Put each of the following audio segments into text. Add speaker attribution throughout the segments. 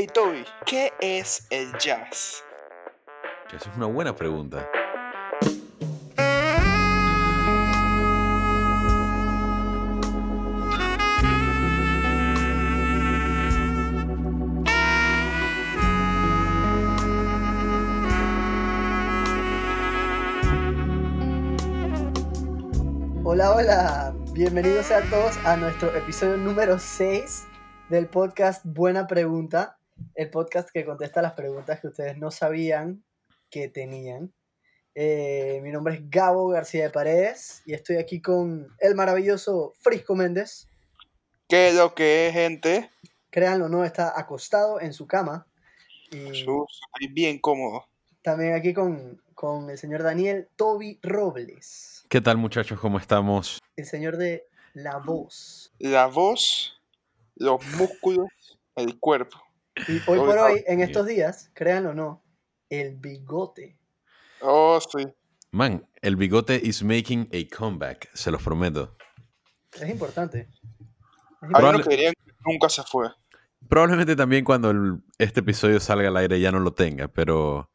Speaker 1: Hey Toby, ¿qué es el jazz?
Speaker 2: Esa es una buena pregunta.
Speaker 3: Hola, hola, bienvenidos a todos a nuestro episodio número 6 del podcast Buena Pregunta, el podcast que contesta las preguntas que ustedes no sabían que tenían. Eh, mi nombre es Gabo García de Paredes y estoy aquí con el maravilloso Frisco Méndez.
Speaker 1: ¿Qué es lo que es, gente?
Speaker 3: Créanlo o no, está acostado en su cama. Y
Speaker 1: Jesús, bien cómodo.
Speaker 3: también aquí con, con el señor Daniel Toby Robles,
Speaker 2: ¿Qué tal muchachos? ¿Cómo estamos?
Speaker 3: el señor de la voz.
Speaker 1: La voz, los músculos, el cuerpo.
Speaker 3: Y hoy por
Speaker 1: Hoy-
Speaker 3: en estos días, créanlo o no, el bigote.
Speaker 1: Oh, sí.
Speaker 2: Man, el bigote is making a comeback, se los prometo.
Speaker 3: Es importante. Es importante.
Speaker 1: que dirían que nunca se fue.
Speaker 2: Probablemente también cuando el- este episodio salga al aire ya no lo tenga, pero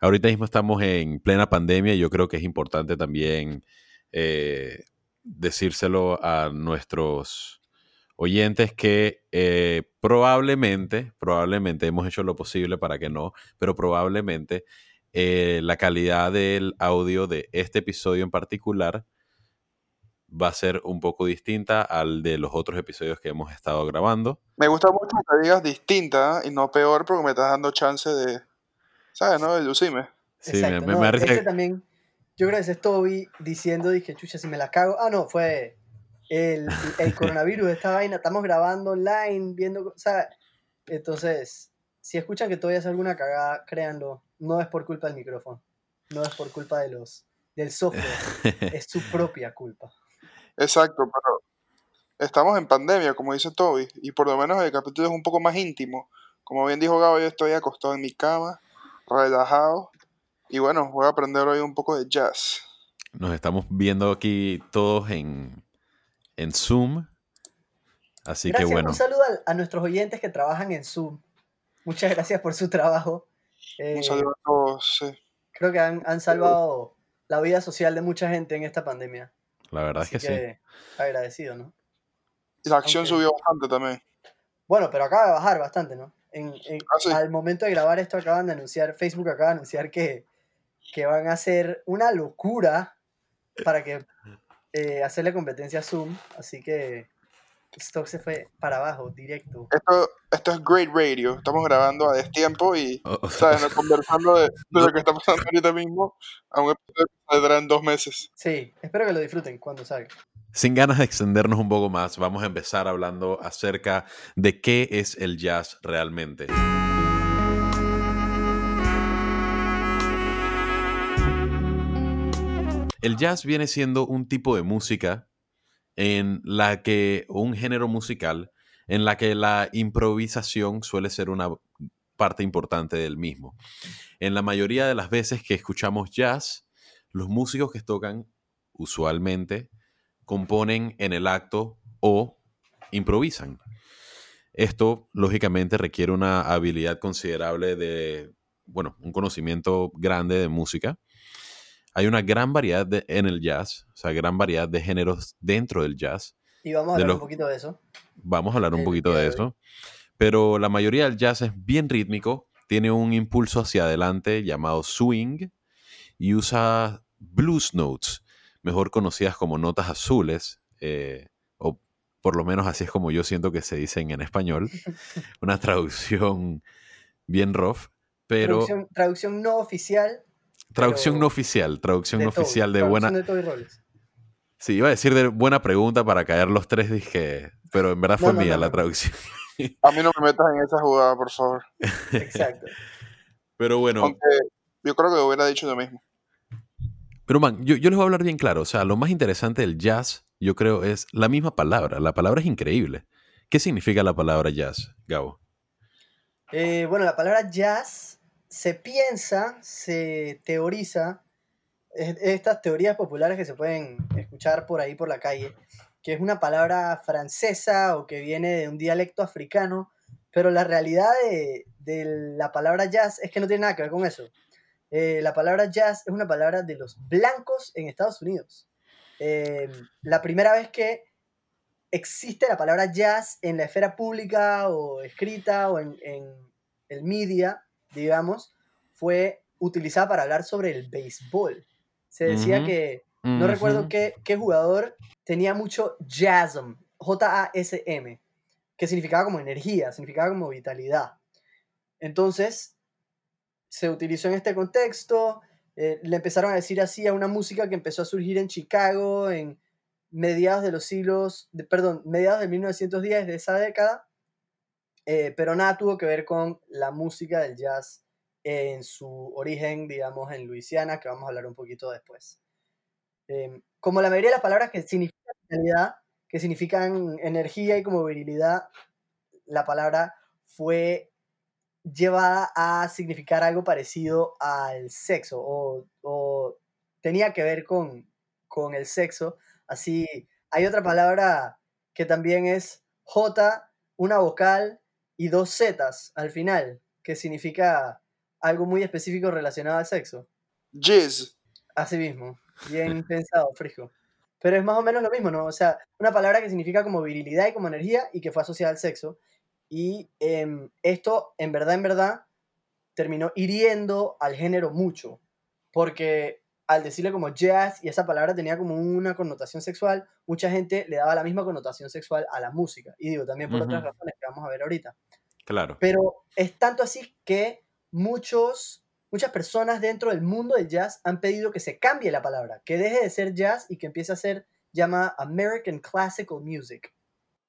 Speaker 2: ahorita mismo estamos en plena pandemia y yo creo que es importante también eh, decírselo a nuestros oyentes que eh, probablemente, probablemente hemos hecho lo posible para que no, pero probablemente eh, la calidad del audio de este episodio en particular va a ser un poco distinta al de los otros episodios que hemos estado grabando.
Speaker 1: Me gusta mucho que digas distinta y no peor porque me estás dando chance de, ¿sabes, no? De lucirme.
Speaker 2: Sí, me-
Speaker 3: Exacto,
Speaker 2: me,
Speaker 3: no,
Speaker 2: me
Speaker 3: este también, yo creo que ese es Toby diciendo, dije, chucha, si me la cago. Ah, no, fue el, el coronavirus, esta vaina, estamos grabando online, viendo, ¿sabes? Entonces, si escuchan que Toby hace alguna cagada, créanlo, no es por culpa del micrófono, no es por culpa de los, del software, es su propia culpa.
Speaker 1: Exacto, pero estamos en pandemia, como dice Toby, y por lo menos el capítulo es un poco más íntimo. Como bien dijo Gabo, yo estoy acostado en mi cama, relajado, y bueno, voy a aprender hoy un poco de jazz.
Speaker 2: Nos estamos viendo aquí todos en, en Zoom. Así
Speaker 3: gracias,
Speaker 2: que bueno,
Speaker 3: un saludo a, a nuestros oyentes que trabajan en Zoom. Muchas gracias por su trabajo. Eh,
Speaker 1: Un saludo a todos. sí.
Speaker 3: creo que han, han salvado la vida social de mucha gente en esta pandemia.
Speaker 2: la verdad
Speaker 3: Así
Speaker 2: es que, sí.
Speaker 3: que agradecido, ¿no?
Speaker 1: Y la acción
Speaker 3: Aunque-
Speaker 1: subió bastante también.
Speaker 3: Bueno, pero acaba de bajar bastante, ¿no? En, en-
Speaker 1: Ah, sí.
Speaker 3: Al momento de grabar esto acaban de anunciar, Facebook acaba de anunciar que, que van a hacer una locura para que eh, hacerle competencia a Zoom, así que stock se fue para abajo, directo.
Speaker 1: Esto, esto es Great Radio. Estamos grabando a destiempo y,
Speaker 2: O- o-
Speaker 1: ¿sabes? No conversando de, de lo que está pasando ahorita mismo a un episodio que saldrá en dos meses.
Speaker 3: Sí, espero que lo disfruten cuando salga.
Speaker 2: sin ganas de extendernos un poco más, vamos a empezar hablando acerca de qué es el jazz realmente. El jazz viene siendo un tipo de música en la que, un género musical, en la que la improvisación suele ser una parte importante del mismo. En la mayoría de las veces que escuchamos jazz, los músicos que tocan usualmente componen en el acto o improvisan. Esto, lógicamente, requiere una habilidad considerable de, bueno, un conocimiento grande de música. Hay una gran variedad de- en el jazz, o sea, gran variedad de géneros dentro del jazz.
Speaker 3: Y vamos a hablar
Speaker 2: los-
Speaker 3: un poquito de eso.
Speaker 2: Vamos a hablar un
Speaker 3: El
Speaker 2: poquito de eso. Pero la mayoría del jazz es bien rítmico, tiene un impulso hacia adelante llamado swing y usa blues notes, mejor conocidas como notas azules, eh, o por lo menos así es como yo siento que se dicen en español. Una traducción bien rough, pero
Speaker 3: Traducción, traducción no oficial.
Speaker 2: Traducción no oficial, traducción
Speaker 3: de
Speaker 2: no oficial de buena.
Speaker 3: de Toby Robles.
Speaker 2: Sí, iba a decir de buena pregunta para caer los tres, dije, pero en verdad fue
Speaker 3: no,
Speaker 2: mía
Speaker 3: no,
Speaker 2: la
Speaker 3: no.
Speaker 2: traducción.
Speaker 1: A mí no me metas en esa jugada, por favor.
Speaker 3: Exacto.
Speaker 2: Pero bueno,
Speaker 1: Aunque yo creo que hubiera dicho lo mismo.
Speaker 2: Pero man, yo, yo les voy a hablar bien claro. O sea, lo más interesante del jazz, yo creo, es la misma palabra. La palabra es increíble. ¿Qué significa la palabra jazz, Gabo?
Speaker 3: Eh, bueno, la palabra jazz se piensa, se teoriza, es- estas teorías populares que se pueden escuchar por ahí por la calle, que es una palabra francesa o que viene de un dialecto africano pero la realidad de, de la palabra jazz es que no tiene nada que ver con eso. Eh, la palabra jazz es una palabra de los blancos en Estados Unidos. Eh, la primera vez que existe la palabra jazz en la esfera pública o escrita o en, en el media, digamos, fue utilizada para hablar sobre el béisbol. Se decía que, no recuerdo qué, qué jugador tenía mucho jasm, J-A-S-M, que significaba como energía, significaba como vitalidad. Entonces, se utilizó en este contexto, eh, le empezaron a decir así a una música que empezó a surgir en Chicago en mediados de los siglos, de- perdón, mediados de 1910 de esa década, eh, pero nada tuvo que ver con la música del jazz en su origen, digamos, en Luisiana, que vamos a hablar un poquito después. Em, como la mayoría de las palabras que significan que significan energía y como virilidad, la palabra fue llevada a significar algo parecido al sexo o, o tenía que ver con, con el sexo. Así, hay otra palabra que también es J, una vocal y dos Zetas al final, que significa algo muy específico relacionado al sexo.
Speaker 1: Jizz.
Speaker 3: Así mismo, bien pensado, Frisco. Pero es más o menos lo mismo, ¿no? O sea, una palabra que significa como virilidad y como energía y que fue asociada al sexo. Y em, esto, en verdad, en verdad, terminó hiriendo al género mucho. Porque al decirle como jazz y esa palabra tenía como una connotación sexual, mucha gente le daba la misma connotación sexual a la música. Y digo, también por otras razones que vamos a ver ahorita.
Speaker 2: Claro.
Speaker 3: Pero es tanto así que muchos, muchas personas dentro del mundo del jazz han pedido que se cambie la palabra, que deje de ser jazz y que empiece a ser llamada American Classical Music.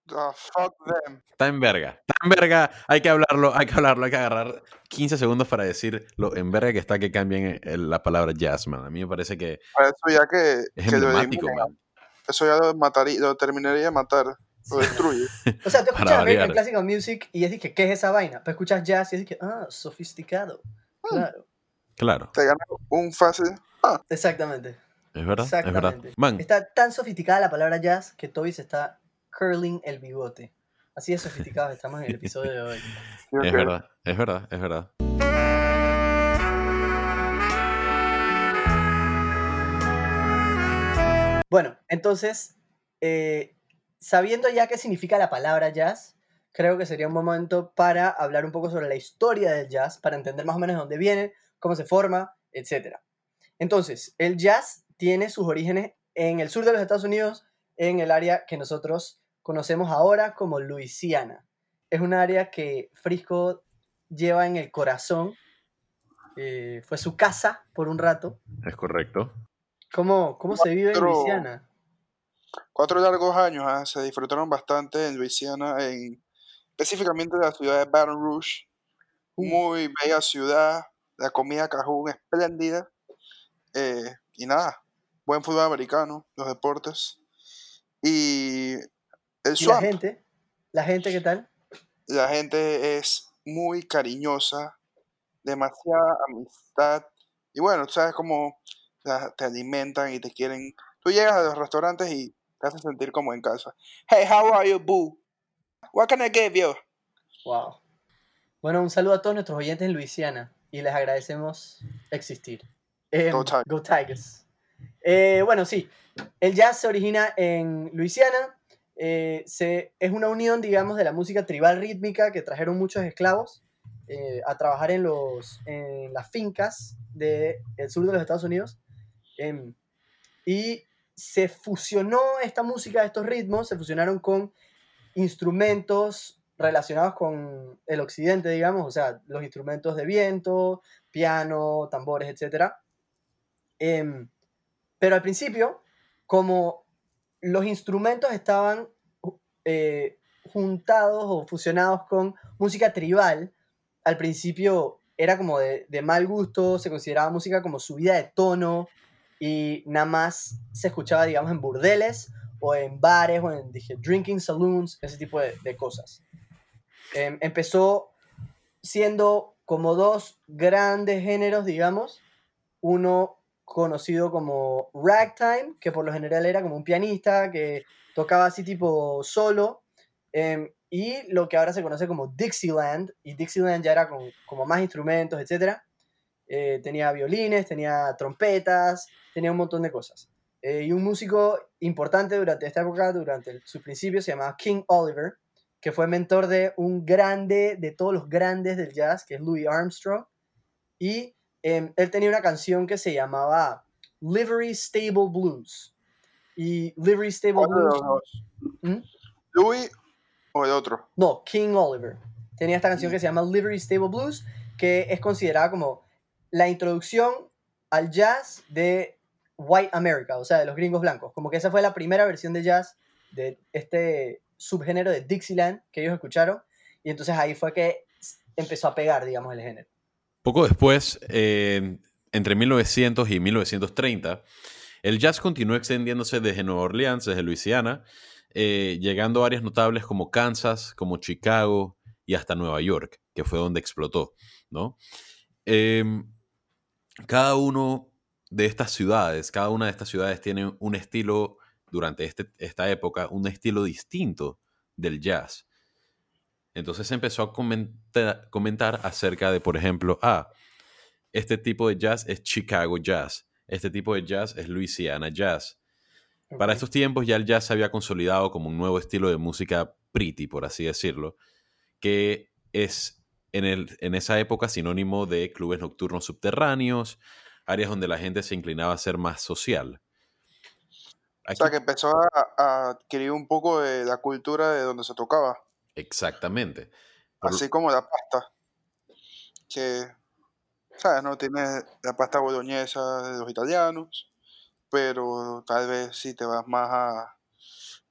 Speaker 1: Ah, fuck them.
Speaker 2: Está en verga. Está en verga. Hay que hablarlo, hay que hablarlo, hay que agarrar 15 segundos para decir lo en verga que está que cambien el- la palabra jazz, man. A mí me parece que
Speaker 1: Eso ya que,
Speaker 2: es
Speaker 1: que
Speaker 2: emblemático, man.
Speaker 1: eso ya lo mataría, lo terminaría de matar, lo destruye.
Speaker 3: O sea, tú escuchas American. Classical Music y es que, ¿qué es esa vaina? Pero escuchas jazz y es que, ah, sofisticado. Claro,
Speaker 2: Claro.
Speaker 1: Te gana un fácil. Ah,
Speaker 3: exactamente.
Speaker 2: Es verdad, es verdad.
Speaker 3: Exactamente.
Speaker 2: Man,
Speaker 3: Está tan sofisticada la palabra jazz que Toby se está curling el bigote. Así de sofisticados estamos en el episodio de hoy.
Speaker 2: es verdad, es verdad, es verdad.
Speaker 3: Bueno, entonces, eh, sabiendo ya qué significa la palabra jazz, creo que sería un momento para hablar un poco sobre la historia del jazz, para entender más o menos de dónde viene, cómo se forma, etc. Entonces, el jazz tiene sus orígenes en el sur de los Estados Unidos, en el área que nosotros conocemos ahora como Luisiana. Es un área que Frisco lleva en el corazón. eh, fue su casa por un rato.
Speaker 2: Es correcto.
Speaker 3: ¿Cómo, cómo se vive en Luisiana?
Speaker 1: Cuatro largos años ah, se disfrutaron bastante en Luisiana, en, específicamente de la ciudad de Baton Rouge.
Speaker 3: Uh.
Speaker 1: Muy bella ciudad, la comida cajún espléndida. eh, y nada, buen fútbol americano, los deportes. Y el
Speaker 3: ¿Y la gente? ¿La gente qué tal?
Speaker 1: la gente es muy cariñosa, demasiada amistad. Y bueno, tú sabes cómo te alimentan y te quieren. Tú llegas a los restaurantes y te haces sentir como en casa. Hey, how are you, boo? What can I give you?
Speaker 3: Wow. Bueno, un saludo a todos nuestros oyentes en Luisiana y les agradecemos existir. Em,
Speaker 1: Go Tigers.
Speaker 3: Go Tigers. Eh, bueno, sí, el jazz se origina en Luisiana. Eh, se, es una unión, digamos, de la música tribal rítmica que trajeron muchos esclavos eh, a trabajar en, los, en las fincas del sur de los Estados Unidos. Em, y se fusionó esta música, estos ritmos, se fusionaron con instrumentos relacionados con el occidente, digamos, o sea, los instrumentos de viento, piano, tambores, etc. Em, pero al principio, como los instrumentos estaban eh, juntados o fusionados con música tribal, al principio era como de, mal gusto, se consideraba música como subida de tono y nada más se escuchaba, digamos, en burdeles o en bares o en dije, drinking saloons, ese tipo de, de cosas. Em, empezó siendo como dos grandes géneros, digamos. Uno conocido como ragtime, que por lo general era como un pianista que tocaba así tipo solo. em, y lo que ahora se conoce como Dixieland, y Dixieland ya era con, como más instrumentos, etc. Eh, tenía violines, tenía trompetas, tenía un montón de cosas. Eh, y un músico importante durante esta época, durante su principio, se llamaba King Oliver, que fue mentor de un grande, de todos los grandes del jazz, que es Louis Armstrong. Y em, él tenía una canción que se llamaba Livery Stable Blues. Y Livery Stable Blues.
Speaker 1: ¿Mm? ¿Louis o el otro?
Speaker 3: No, King Oliver. Tenía esta canción que se llama Livery Stable Blues, que es considerada como la introducción al jazz de White America, o sea, de los gringos blancos. Como que esa fue la primera versión de jazz de este subgénero de Dixieland que ellos escucharon. Y entonces ahí fue que empezó a pegar, digamos, el género.
Speaker 2: Poco después, entre 1900 y 1930, el jazz continuó extendiéndose desde Nueva Orleans, desde Luisiana, eh, llegando a áreas notables como Kansas, como Chicago y hasta Nueva York, que fue donde explotó, ¿no? Em, cada uno de estas ciudades, cada una de estas ciudades tiene un estilo, durante este, esta época, un estilo distinto del jazz. Entonces se empezó a comentar, comentar acerca de, por ejemplo, ah, este tipo de jazz es Chicago Jazz, este tipo de jazz es Louisiana Jazz. Para estos tiempos ya el jazz se había consolidado como un nuevo estilo de música pretty, por así decirlo, que es en, el, en esa época sinónimo de clubes nocturnos subterráneos, áreas donde la gente se inclinaba a ser más social.
Speaker 1: o sea, que empezó a, adquirir un poco de la cultura de donde se tocaba.
Speaker 2: Exactamente.
Speaker 1: Así como la pasta. Que, ¿sabes? No tiene la pasta boloñesa de los italianos pero tal vez si te vas más a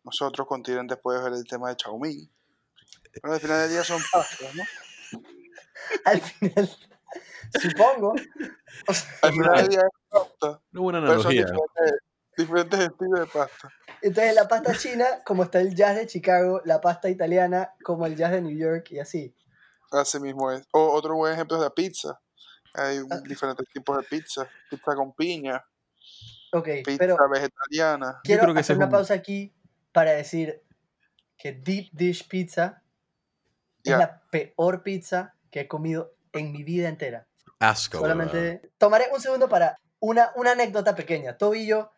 Speaker 1: nosotros continentes puedes ver el tema de Xiaomi. Pero al final del día son pastas, ¿no?
Speaker 3: al final, supongo.
Speaker 1: al final del día es pasta.
Speaker 2: No buena analogía.
Speaker 1: diferentes, estilos de pasta.
Speaker 3: Entonces la pasta china, como está el jazz de Chicago, la pasta italiana, como el jazz de New York y así.
Speaker 1: Así mismo es. O otro buen ejemplo es la pizza. Hay ah. diferentes tipos de pizza. Pizza con piña,
Speaker 3: Ok,
Speaker 1: pizza
Speaker 3: pero
Speaker 1: vegetariana.
Speaker 3: quiero hacer una pausa aquí para decir que Deep Dish Pizza es la peor pizza que he comido en mi vida entera.
Speaker 2: Asco.
Speaker 3: Solamente tomaré un segundo para una, una anécdota pequeña. Toby y yo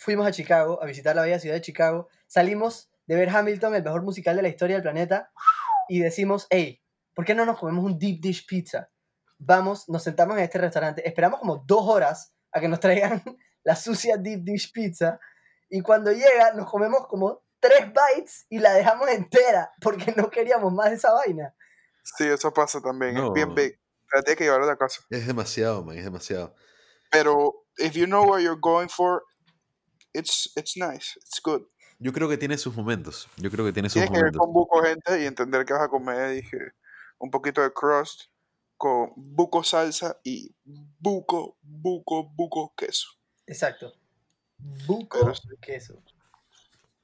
Speaker 3: fuimos a Chicago a visitar la bella ciudad de Chicago. Salimos de ver Hamilton, el mejor musical de la historia del planeta, y decimos, hey, ¿por qué no nos comemos un deep dish pizza? Vamos, nos sentamos en este restaurante, esperamos como dos horas a que nos traigan la sucia deep dish pizza, y cuando llega nos comemos como tres bites y la dejamos entera porque no queríamos más de esa vaina.
Speaker 1: Sí, eso pasa también, es bien big. Tienes que llevar a la casa.
Speaker 2: Es demasiado, man, es demasiado.
Speaker 1: Pero if you know what you're going for, it's, it's nice, it's good.
Speaker 2: Yo creo que tiene sus momentos. Yo creo que tiene sus
Speaker 1: Tienes
Speaker 2: momentos.
Speaker 1: que ir con buco gente y entender que vas a comer, dije, un poquito de crust con buco salsa y buco, buco, buco queso.
Speaker 3: Exacto. Buco queso.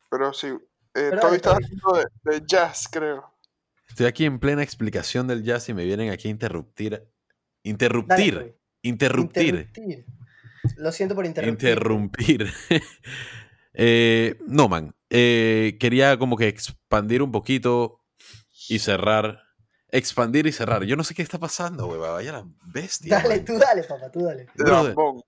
Speaker 1: Pero sí, eh, todavía estás hablando de, jazz, creo.
Speaker 2: Estoy aquí en plena explicación del jazz y me vienen aquí a interrumpir. Interruptir. interruptir.
Speaker 3: Lo siento por interrumpir.
Speaker 2: Interrumpir. eh, no, man. Eh, quería como que expandir un poquito y cerrar. Expandir y cerrar. Yo no sé qué está pasando, güey. Vaya la bestia.
Speaker 3: Dale, tú dale, papá, tú dale.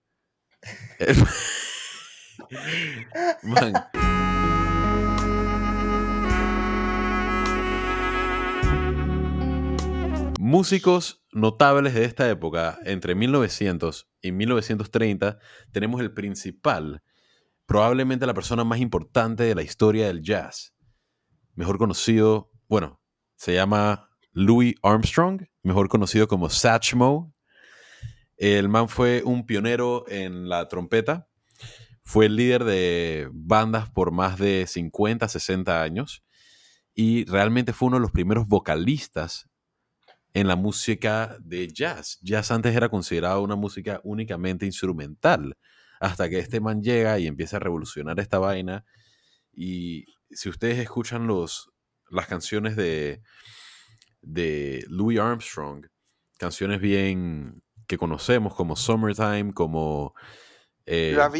Speaker 2: Músicos notables de esta época, entre 1900 y 1930, tenemos el principal, probablemente la persona más importante de la historia del jazz. Mejor conocido, bueno, se llama Louis Armstrong, mejor conocido como Satchmo el man fue un pionero en la trompeta. Fue el líder de bandas por más de 50, 60 años. Y realmente fue uno de los primeros vocalistas en la música de jazz. Jazz antes era considerado una música únicamente instrumental. Hasta que este man llega y empieza a revolucionar esta vaina. Y si ustedes escuchan los, las canciones de, de Louis Armstrong, canciones bien que conocemos como Summertime, como...
Speaker 1: Eh, La.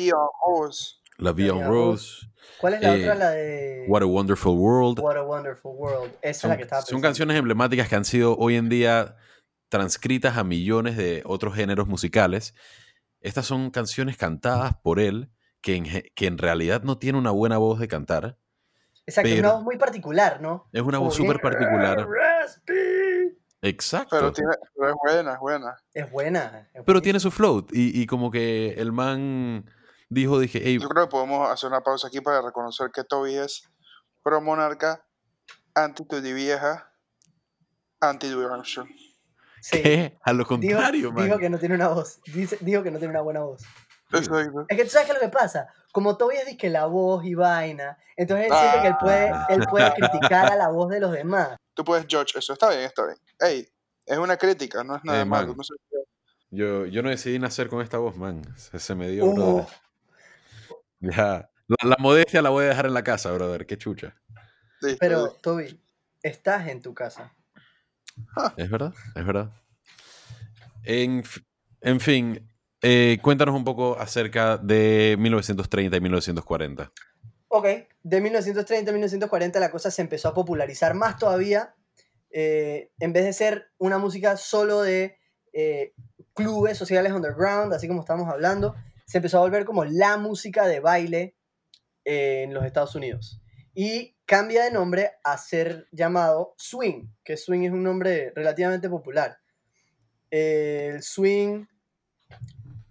Speaker 2: La Vie en
Speaker 3: Vie en
Speaker 2: Rose,
Speaker 3: ¿Cuál es la
Speaker 2: Eh,
Speaker 3: otra? La de
Speaker 2: What a Wonderful World.
Speaker 3: What a Wonderful World. Esa es
Speaker 2: Son,
Speaker 3: la que estaba
Speaker 2: son
Speaker 3: pensando.
Speaker 2: canciones emblemáticas que han sido hoy en día transcritas a millones de otros géneros musicales. Estas son canciones cantadas por él, que en, que en realidad no tiene una buena voz de cantar.
Speaker 3: Exacto, es
Speaker 2: pero-
Speaker 3: una voz muy particular, ¿no?
Speaker 2: Es una voz súper particular.
Speaker 3: raspy.
Speaker 2: Exacto.
Speaker 1: Pero, tiene, pero es buena, es buena.
Speaker 3: Es buena. es
Speaker 2: Pero tiene su float. Y, y como que el man dijo, dije, hey,
Speaker 1: Yo creo que podemos hacer una pausa aquí para reconocer que Toby es pro monarca, anti Tutti vieja, anti Direction.
Speaker 3: Sí.
Speaker 2: ¿qué? A lo
Speaker 3: Dijo,
Speaker 2: contrario, man.
Speaker 3: dijo que no tiene una voz. Dice- dijo que no tiene una buena voz.
Speaker 1: Exacto.
Speaker 3: Es que tú sabes qué es lo que pasa. Como Toby es que la voz y vaina, entonces él siente que él puede,
Speaker 1: Ah.
Speaker 3: él puede criticar a la voz de los demás.
Speaker 1: Tú puedes judge eso. Está bien, está bien. Ey, es una crítica, no es nada
Speaker 2: Eh,
Speaker 1: malo.
Speaker 2: man.
Speaker 1: No sé-
Speaker 2: Yo, yo no decidí nacer con esta voz, man. Se, se me dio,
Speaker 3: Uh,
Speaker 2: brother. Ya. La, la modestia la voy a dejar en la casa, brother. Qué chucha.
Speaker 3: pero. Toby, estás en tu casa.
Speaker 2: Es verdad, es verdad. En, en fin, eh, cuéntanos un poco acerca de 1930 y 1940.
Speaker 3: Ok, de 1930 a 1940 la cosa se empezó a popularizar más todavía. eh, en vez de ser una música solo de eh, clubes sociales underground, así como estamos hablando, se empezó a volver como la música de baile en los Estados Unidos. Y cambia de nombre a ser llamado swing, que swing es un nombre relativamente popular. El swing,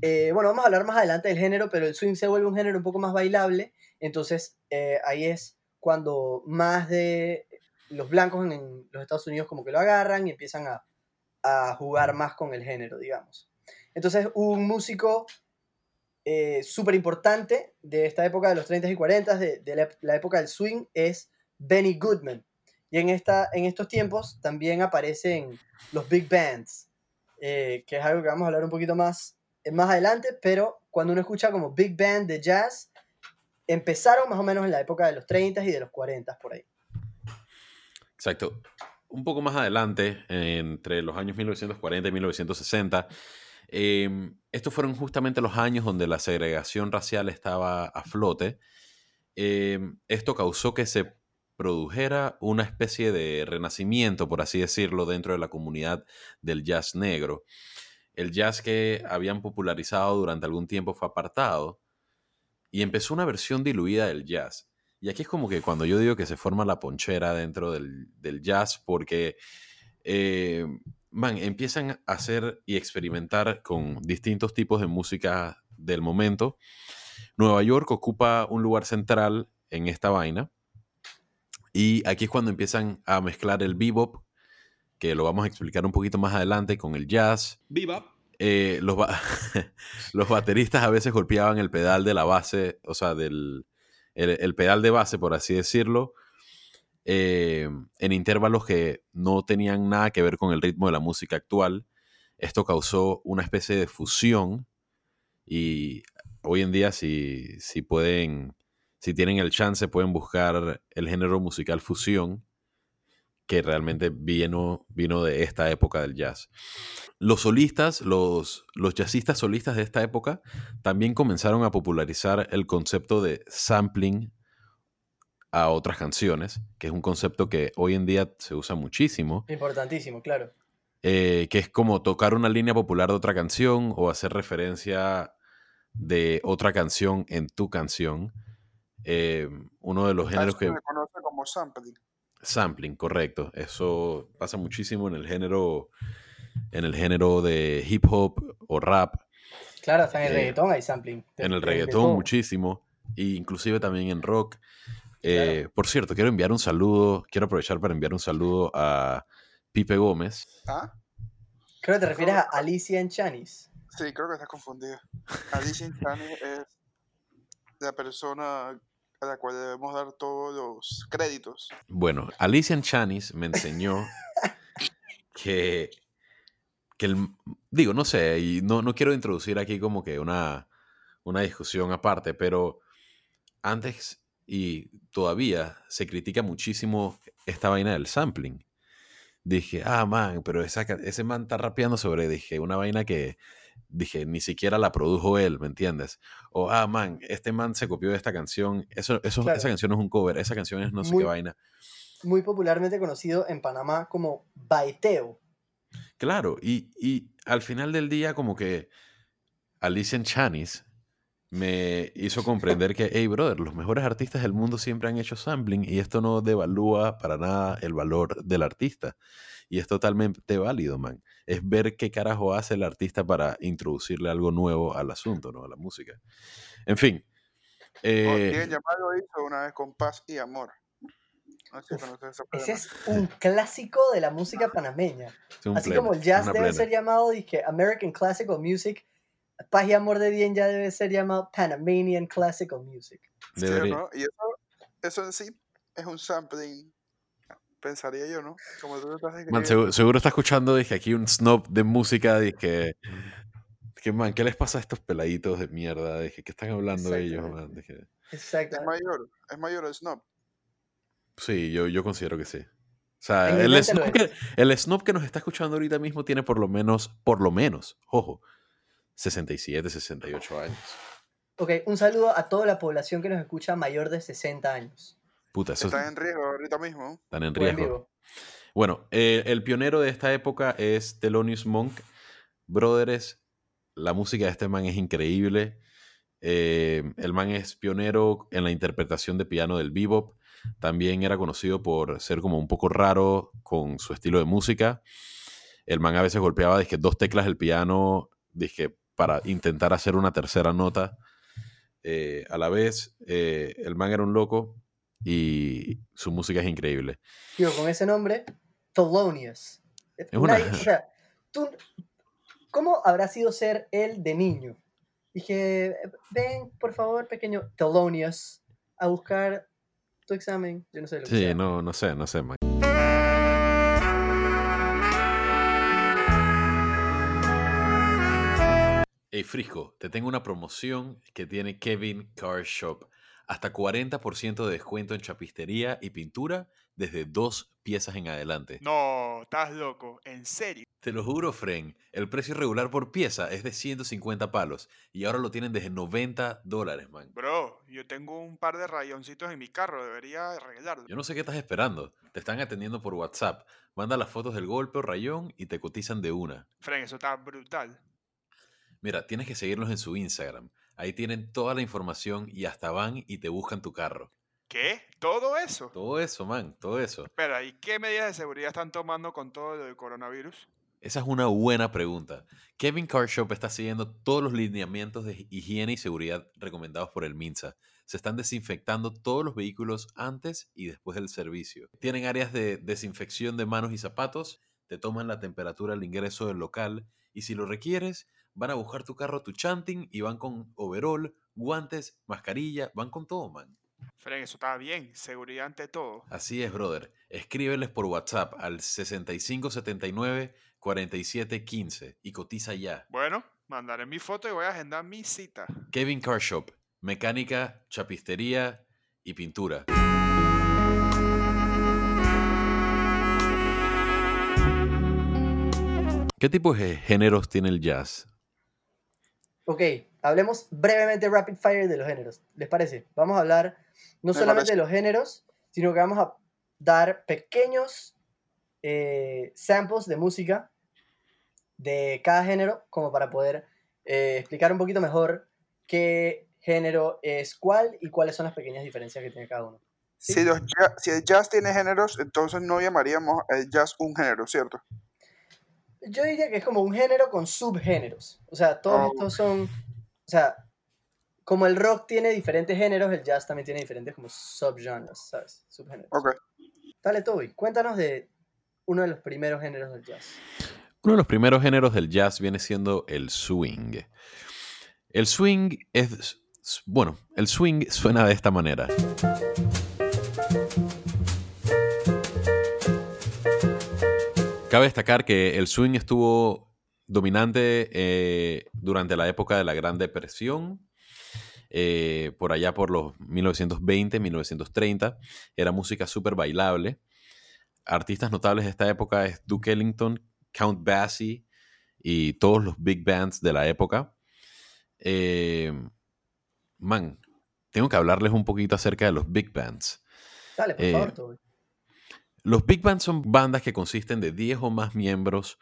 Speaker 3: eh, bueno, vamos a hablar más adelante del género, pero el swing se vuelve un género un poco más bailable entonces, eh, ahí es cuando más de los blancos en los Estados Unidos como que lo agarran y empiezan a, a jugar más con el género, digamos. Entonces, un músico eh, súper importante de esta época de los 30 y 40, de, la época del swing, es Benny Goodman. Y en, esta, en estos tiempos también aparecen los big bands, eh, que es algo que vamos a hablar un poquito más, eh, más adelante, pero cuando uno escucha como big band de jazz, empezaron más o menos en la época de los 30 y de los 40 por ahí.
Speaker 2: Exacto. Un poco más adelante, entre los años 1940 y 1960, eh, estos fueron justamente los años donde la segregación racial estaba a flote. Eh, esto causó que se produjera una especie de renacimiento, por así decirlo, dentro de la comunidad del jazz negro. El jazz que habían popularizado durante algún tiempo fue apartado y empezó una versión diluida del jazz. Y aquí es como que cuando yo digo que se forma la ponchera dentro del, del jazz, porque eh, man, empiezan a hacer y experimentar con distintos tipos de música del momento. Nueva York ocupa un lugar central en esta vaina. Y aquí es cuando empiezan a mezclar el bebop, que lo vamos a explicar un poquito más adelante, con el jazz.
Speaker 4: Bebop.
Speaker 2: Eh, los, ba- los bateristas a veces golpeaban el pedal de la base, o sea, del el, el pedal de base, por así decirlo, eh, en intervalos que no tenían nada que ver con el ritmo de la música actual. Esto causó una especie de fusión y hoy en día si, si pueden, si tienen el chance, pueden buscar el género musical fusión, que realmente vino, vino de esta época del jazz. Los solistas, los, los jazzistas solistas de esta época, también comenzaron a popularizar el concepto de sampling a otras canciones, que es un concepto que hoy en día se usa muchísimo,
Speaker 3: Importantísimo, claro.
Speaker 2: eh, que es como tocar una línea popular de otra canción o hacer referencia de otra canción en tu canción. Eh, uno de los géneros
Speaker 1: eso
Speaker 2: que...
Speaker 1: se conoce como sampling.
Speaker 2: Sampling, correcto. Eso pasa muchísimo en el género, en el género de hip hop o rap,
Speaker 3: Claro, hasta en el
Speaker 2: Eh,
Speaker 3: reggaetón hay sampling. de-
Speaker 2: en el reggaetón muchísimo, e inclusive también en rock. Eh, Por cierto, quiero enviar un saludo, quiero aprovechar para enviar un saludo a Pipe Gómez.
Speaker 1: ¿Ah?
Speaker 3: Creo que te refieres a Alicia en Chanis.
Speaker 1: Sí, creo que estás confundido. Alicia Chani es la persona a la cual debemos dar todos los créditos.
Speaker 2: Bueno, Alicia Chanis me enseñó que, que el, digo, no sé, y no, no quiero introducir aquí como que una, una discusión aparte, pero antes y todavía se critica muchísimo esta vaina del sampling. Dije, ah, man, pero esa, ese man está rapeando sobre, dije, una vaina que dije, ni siquiera la produjo él, ¿me entiendes? O, ah, man, este man se copió de esta canción. Eso, eso,
Speaker 3: Claro.
Speaker 2: Esa canción es un cover, esa canción es no sé
Speaker 3: Muy-
Speaker 2: qué vaina.
Speaker 3: Muy popularmente conocido en Panamá como baiteo.
Speaker 2: Claro, y, y al final del día, como que Alicia Chanis me hizo comprender que, hey, brother, los mejores artistas del mundo siempre han hecho sampling y esto no devalúa para nada el valor del artista. Y es totalmente válido, man. Es ver qué carajo hace el artista para introducirle algo nuevo al asunto, ¿no? A la música. En fin.
Speaker 1: Oh,
Speaker 2: eh,
Speaker 1: llamado hizo una vez con paz y amor. No sé si
Speaker 3: Uf,
Speaker 1: conoces ese
Speaker 3: es un clásico de la música panameña. Así como el jazz debe
Speaker 2: plena.
Speaker 3: ser llamado dizque, American Classical Music, Paz y Amor de Dien ya debe ser llamado Panamanian Classical Music.
Speaker 1: Sí, ¿o
Speaker 2: Debería-
Speaker 1: no? Y eso, eso en sí es un sampling, pensaría yo, ¿no? Como tú estás
Speaker 2: Man, seguro, seguro está escuchando, dije, aquí un snob de música, dije, que, man, ¿qué les pasa a estos peladitos de mierda? Dije, ¿qué están hablando ellos,
Speaker 3: Exactamente.
Speaker 2: man? Dije,
Speaker 1: Es
Speaker 3: Exacto.
Speaker 1: mayor, es mayor el snob.
Speaker 2: sí, yo, yo considero que sí. O sea, el snob, que,
Speaker 3: es.
Speaker 2: el snob que nos está escuchando ahorita mismo tiene por lo menos, por lo menos, ojo, 67, 68 años.
Speaker 3: Ok, un saludo a toda la población que nos escucha mayor de 60 años.
Speaker 2: Puta, eso
Speaker 1: Están en riesgo ahorita mismo.
Speaker 2: están en riesgo. Bueno, eh, el pionero de esta época es Thelonious Monk. Brothers, la música de este man es increíble. Eh, el man es pionero en la interpretación de piano del bebop. También era conocido por ser como un poco raro con su estilo de música. El man a veces golpeaba dizque, dos teclas del piano dizque, para intentar hacer una tercera nota. eh, a la vez, eh, el man era un loco y su música es increíble.
Speaker 3: Tío, con ese nombre, Thelonious.
Speaker 2: Es
Speaker 3: Una-
Speaker 2: una-
Speaker 3: o sea, tú, ¿cómo habrá sido ser él de niño? Dije, ven, por favor, pequeño Thelonious, a buscar tu examen. Yo no sé lo que
Speaker 2: Sí,
Speaker 3: sea.
Speaker 2: no, no sé, no sé, man. Hey Frisco, te tengo una promoción que tiene Kevin Car Shop. Hasta 40% de descuento en chapistería y pintura desde dos piezas en adelante.
Speaker 4: No, estás loco, en serio.
Speaker 2: Te lo juro, Fren, el precio regular por pieza es de 150 palos y ahora lo tienen desde 90 dólares, man.
Speaker 4: Bro, yo tengo un par de rayoncitos en mi carro, debería arreglarlo.
Speaker 2: Yo no sé qué estás esperando. Te están atendiendo por WhatsApp. Manda las fotos del golpe o rayón y te cotizan de una.
Speaker 4: Fren, eso está brutal.
Speaker 2: Mira, tienes que seguirlos en su Instagram. Ahí tienen toda la información y hasta van y te buscan tu carro.
Speaker 4: ¿Qué? ¿Todo eso?
Speaker 2: Todo eso, man, todo eso.
Speaker 4: Espera, ¿y qué medidas de seguridad están tomando con todo lo del coronavirus?
Speaker 2: Esa es una buena pregunta. Kevin Car Shop está siguiendo todos los lineamientos de higiene y seguridad recomendados por el MINSA. Se están desinfectando todos los vehículos antes y después del servicio. Tienen áreas de desinfección de manos y zapatos, te toman la temperatura al ingreso del local y si lo requieres, van a buscar tu carro, tu chanting y van con overall, guantes, mascarilla, van con todo, man.
Speaker 4: Fren, eso está bien, seguridad ante todo.
Speaker 2: Así es, brother. Escríbeles por WhatsApp al 6579-4715 y cotiza ya.
Speaker 4: Bueno, mandaré mi foto y voy a agendar mi cita.
Speaker 2: Kevin Car Shop, mecánica, chapistería y pintura. ¿Qué tipo de géneros tiene el jazz?
Speaker 3: Ok, hablemos brevemente rapid fire de los géneros. ¿Les parece? Vamos a hablar no
Speaker 1: Me
Speaker 3: solamente
Speaker 1: parece.
Speaker 3: de los géneros, sino que vamos a dar pequeños eh, samples de música de cada género, como para poder eh, explicar un poquito mejor qué género es cuál y cuáles son las pequeñas diferencias que tiene cada uno. Sí.
Speaker 1: Si, los ja- si el jazz tiene géneros, entonces no llamaríamos el jazz un género, ¿cierto?
Speaker 3: Yo diría que es como un género con subgéneros. O sea, todos
Speaker 1: Oh.
Speaker 3: estos son. O sea, como el rock tiene diferentes géneros, el jazz también tiene diferentes como subgenres, ¿sabes? Subgéneros.
Speaker 1: Ok.
Speaker 3: Dale, Toby, cuéntanos de uno de los primeros géneros del jazz.
Speaker 2: Uno de los primeros géneros del jazz viene siendo el swing. El swing es... Bueno, el swing suena de esta manera. Cabe destacar que el swing estuvo dominante eh, durante la época de la Gran Depresión, eh, por allá por los 1920, 1930. Era música súper bailable. Artistas notables de esta época es Duke Ellington, Count Basie y todos los big bands de la época. Eh, man, tengo que hablarles un poquito acerca de los big bands.
Speaker 3: Dale, por favor, Toby.
Speaker 2: Los big bands son bandas que consisten de 10 o más miembros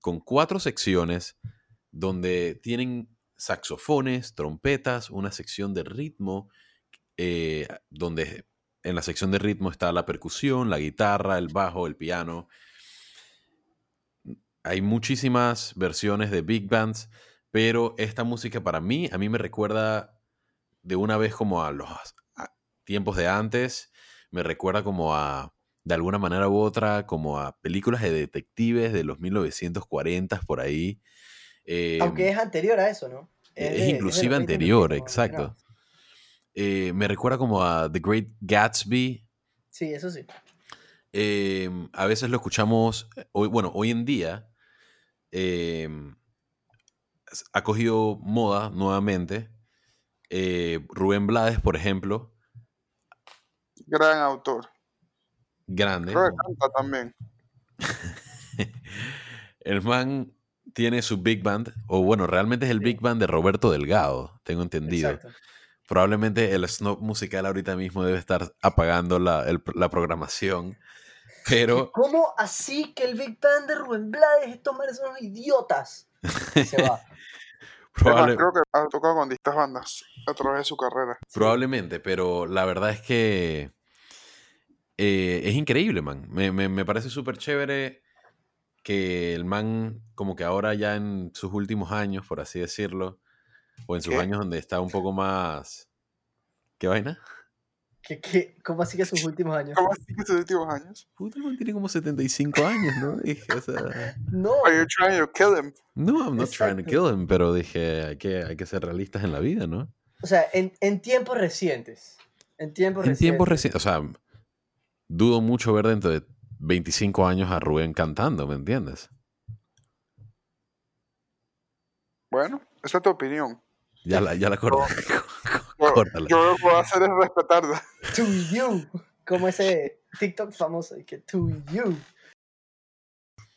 Speaker 2: con cuatro secciones donde tienen saxofones, trompetas, una sección de ritmo, eh, donde en la sección de ritmo está la percusión, la guitarra, el bajo, el piano. Hay muchísimas versiones de big bands, pero esta música para mí, a mí me recuerda de una vez como a los tiempos de antes, me recuerda como a, de alguna manera u otra, como a películas de detectives de los 1940 por ahí. Eh,
Speaker 3: Aunque es anterior a eso, ¿no?
Speaker 2: es
Speaker 3: de- de
Speaker 2: inclusive
Speaker 3: los 20
Speaker 2: anterior, exacto. eh, me recuerda como a The Great Gatsby.
Speaker 3: Sí, eso sí.
Speaker 2: Eh, a veces lo escuchamos, eh, hoy, bueno, hoy en día eh, s- ha cogido moda nuevamente. Eh, Rubén Blades, por ejemplo,
Speaker 1: Gran autor.
Speaker 2: Grande.
Speaker 1: Creo que canta también.
Speaker 2: El man tiene su big band, o bueno, realmente es el
Speaker 3: Sí.
Speaker 2: big band de Roberto Delgado, tengo entendido.
Speaker 3: Exacto.
Speaker 2: Probablemente el snob musical ahorita mismo debe estar apagando la, el- la programación, pero
Speaker 3: ¿Cómo así que el Big Band de Rubén Blades, estos manes son unos idiotas? Y se va.
Speaker 2: Probable-
Speaker 1: creo que ha tocado con distintas bandas a través de su carrera.
Speaker 2: probablemente, pero la verdad es que eh, es increíble, man. Me, me- me parece súper chévere que el man, como que ahora ya en sus últimos años, por así decirlo, o en sus
Speaker 1: ¿Qué?
Speaker 2: años donde está un poco más... ¿Qué vaina?
Speaker 3: ¿Qué, qué, cómo así que sus últimos años?
Speaker 1: ¿Cómo así que sus últimos años?
Speaker 2: Puta, el man tiene como 75 años, ¿no? Dije, o sea,
Speaker 3: No,
Speaker 1: Are you trying to kill him?
Speaker 2: no, I'm not trying to
Speaker 3: Exacto.
Speaker 2: kill him, pero dije, hay que, hay que ser realistas en la vida, ¿no?
Speaker 3: o sea, en, en tiempos recientes. En tiempos
Speaker 2: En
Speaker 3: recientes.
Speaker 2: tiempos recientes, o sea, dudo mucho ver dentro de 25 años a Rubén cantando, ¿me entiendes?
Speaker 1: Bueno, esa es tu opinión.
Speaker 2: Ya la, ya la corté.
Speaker 1: Yo,
Speaker 2: Córtala.
Speaker 1: yo lo que puedo hacer es respetarla.
Speaker 3: To you. Como ese TikTok famoso. Que to you.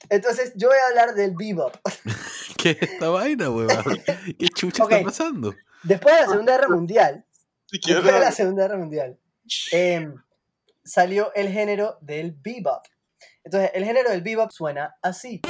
Speaker 3: Entonces, yo voy a hablar del bebop.
Speaker 2: ¿Qué es esta vaina, huevón? ¿Qué chucha está pasando?
Speaker 3: Después de la Segunda Guerra Mundial,
Speaker 1: Si
Speaker 3: después de la Segunda Guerra Mundial, em, salió el género del bebop. Entonces, el género del bebop suena así.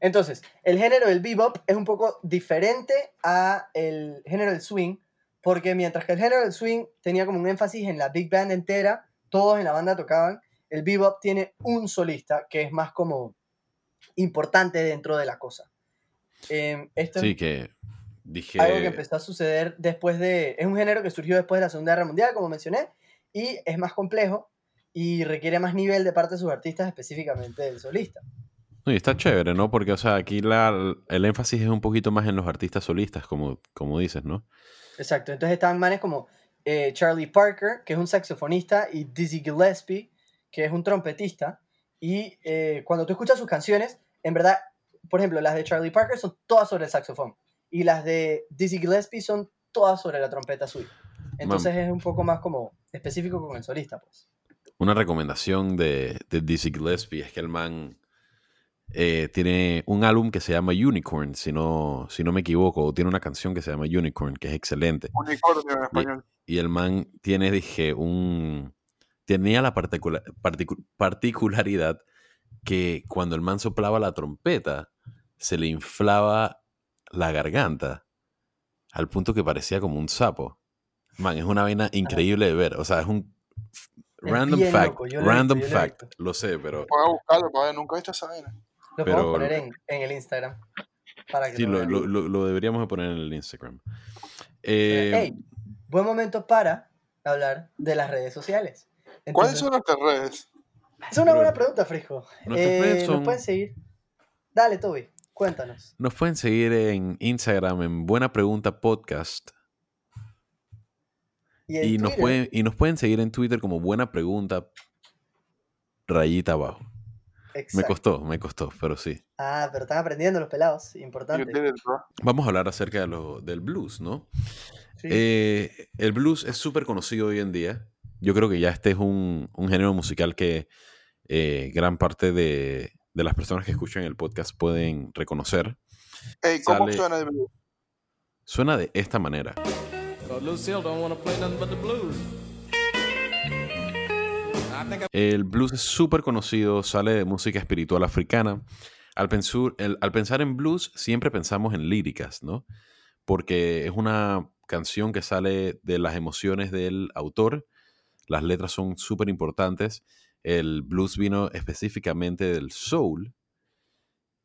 Speaker 3: Entonces, el género del bebop es un poco diferente a el género del swing, porque mientras que el género del swing tenía como un énfasis en la big band entera, todos en la banda tocaban, el bebop tiene un solista que es más como importante dentro de la cosa. Em, esto es
Speaker 2: Sí, que dije...
Speaker 3: algo que empezó a suceder después de... Es un género que surgió después de la Segunda Guerra Mundial, como mencioné, y es más complejo y requiere más nivel de parte de sus artistas, específicamente del solista.
Speaker 2: No, y está chévere, ¿no? Porque, o sea, aquí la, el énfasis es un poquito más en los artistas solistas, como, como dices, ¿no?
Speaker 3: Exacto, entonces estaban manes como eh, Charlie Parker, que es un saxofonista, y Dizzy Gillespie, que es un trompetista, y eh, cuando tú escuchas sus canciones, en verdad, por ejemplo, las de Charlie Parker son todas sobre el saxofón, y las de Dizzy Gillespie son todas sobre la trompeta suya. Entonces es un poco más como específico con el solista, pues.
Speaker 2: Una recomendación de, de Dizzy Gillespie es que el man eh, tiene un álbum que se llama Unicorn, si no, si no me equivoco, o tiene una canción que se llama Unicorn, que es excelente.
Speaker 1: unicornio en español.
Speaker 2: Y el man tiene, dije, un... Tenía la particula- particu- particularidad que cuando el man soplaba la trompeta, se le inflaba la garganta al punto que parecía como un sapo. Man, es una vaina increíble de ver. O sea, es un
Speaker 3: Es
Speaker 2: random fact.
Speaker 3: lo
Speaker 2: random
Speaker 3: visto, lo
Speaker 2: fact. Lo sé, pero
Speaker 1: Voy a buscarlo ver, nunca he visto esa vaina.
Speaker 3: Lo
Speaker 2: Pero-
Speaker 3: podemos poner en, en el Instagram. Para que
Speaker 2: sí,
Speaker 3: lo
Speaker 2: lo,
Speaker 3: vean.
Speaker 2: lo- lo- lo deberíamos de poner en el Instagram.
Speaker 3: Eh,
Speaker 2: Eh,
Speaker 3: hey, buen momento para hablar de las redes sociales.
Speaker 1: ¿Cuáles son nuestras redes?
Speaker 3: Es una buena pregunta, Frisco. Eh,
Speaker 2: redes son-
Speaker 3: Nos pueden seguir. Dale, Toby, cuéntanos.
Speaker 2: Nos pueden seguir en Instagram en Buena Pregunta Podcast.
Speaker 3: Y,
Speaker 2: nos,
Speaker 3: Twitter,
Speaker 2: pueden, y nos pueden seguir en Twitter como Buena Pregunta rayita abajo. Me costó, me costó, pero sí.
Speaker 3: Ah, pero están aprendiendo los pelados. Importante.
Speaker 2: Vamos a hablar acerca de lo, del blues, ¿no?
Speaker 3: Sí.
Speaker 2: Eh, el blues es súper conocido hoy en día. Yo creo que ya este es un, un género musical que eh, gran parte de, de las personas que escuchan el podcast pueden reconocer.
Speaker 1: Ey, ¿cómo
Speaker 2: Sale-
Speaker 1: suena el blues?
Speaker 2: Suena de esta manera.
Speaker 5: But Lucille don't want to play nothing but the blues. I think I
Speaker 2: El blues es súper conocido, sale de música espiritual africana. Al, pensur- el- al pensar en blues, siempre pensamos en líricas, ¿no? Porque es una canción que sale de las emociones del autor. Las letras son súper importantes. El blues vino específicamente del soul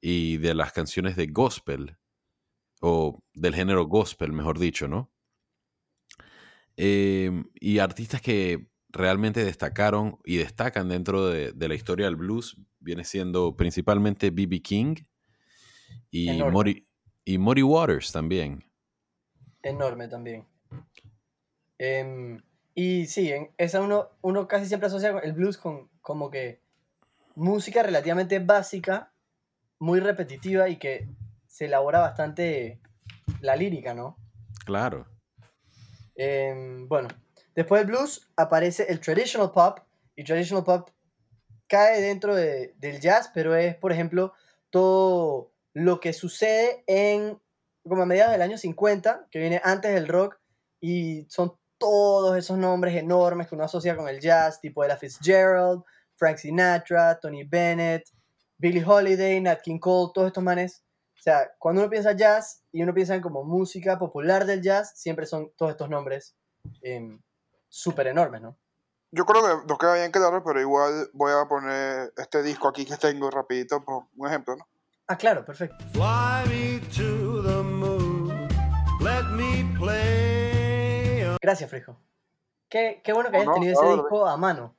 Speaker 2: y de las canciones de gospel, o del género gospel, mejor dicho, ¿no? Em, y artistas que realmente destacaron y destacan dentro de, de la historia del blues viene siendo principalmente B.B. King y
Speaker 3: Enorme.
Speaker 2: Muddy, y Muddy Waters también.
Speaker 3: Enorme también. Em, y sí, en esa uno, uno casi siempre asocia el blues con como que música relativamente básica, muy repetitiva y que se elabora bastante la lírica, ¿no?
Speaker 2: Claro.
Speaker 3: Em, bueno, después del blues aparece el traditional pop y traditional pop cae dentro de- del jazz, pero es, por ejemplo, todo lo que sucede en como a mediados del año 50, que viene antes del rock y son todos esos nombres enormes que uno asocia con el jazz, tipo Ella Fitzgerald, Frank Sinatra, Tony Bennett, Billie Holiday, Nat King Cole, todos estos manes. O sea, cuando uno piensa jazz y uno piensa en como música popular del jazz, siempre son todos estos nombres em, súper enormes, ¿no?
Speaker 1: Yo creo que nos queda bien quedarlo, pero igual voy a poner este disco aquí que tengo rapidito, por un ejemplo, ¿no?
Speaker 3: Ah, claro, perfecto.
Speaker 6: Fly me to the moon. Let me play.
Speaker 3: Gracias, Frijo. Qué, qué bueno que hayas
Speaker 1: no,
Speaker 3: tenido ese
Speaker 1: no,
Speaker 3: disco a mano.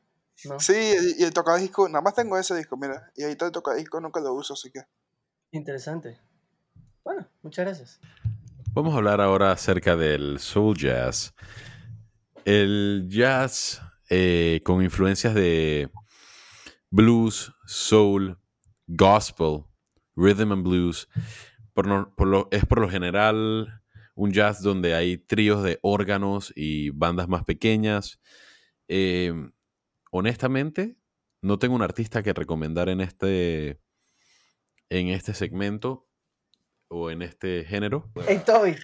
Speaker 3: ¿no?
Speaker 1: Sí, y, el tocadisco, nada más tengo ese disco, mira, y ahorita el tocadisco nunca lo uso, así que...
Speaker 3: Interesante. Bueno, muchas gracias.
Speaker 2: Vamos a hablar ahora acerca del soul jazz. El jazz eh, con influencias de blues, soul, gospel, rhythm and blues. Por no- por lo- es por lo general un jazz donde hay tríos de órganos y bandas más pequeñas. Eh, honestamente, no tengo un artista que recomendar en este, en este segmento o en este género.
Speaker 3: Hey, Toby,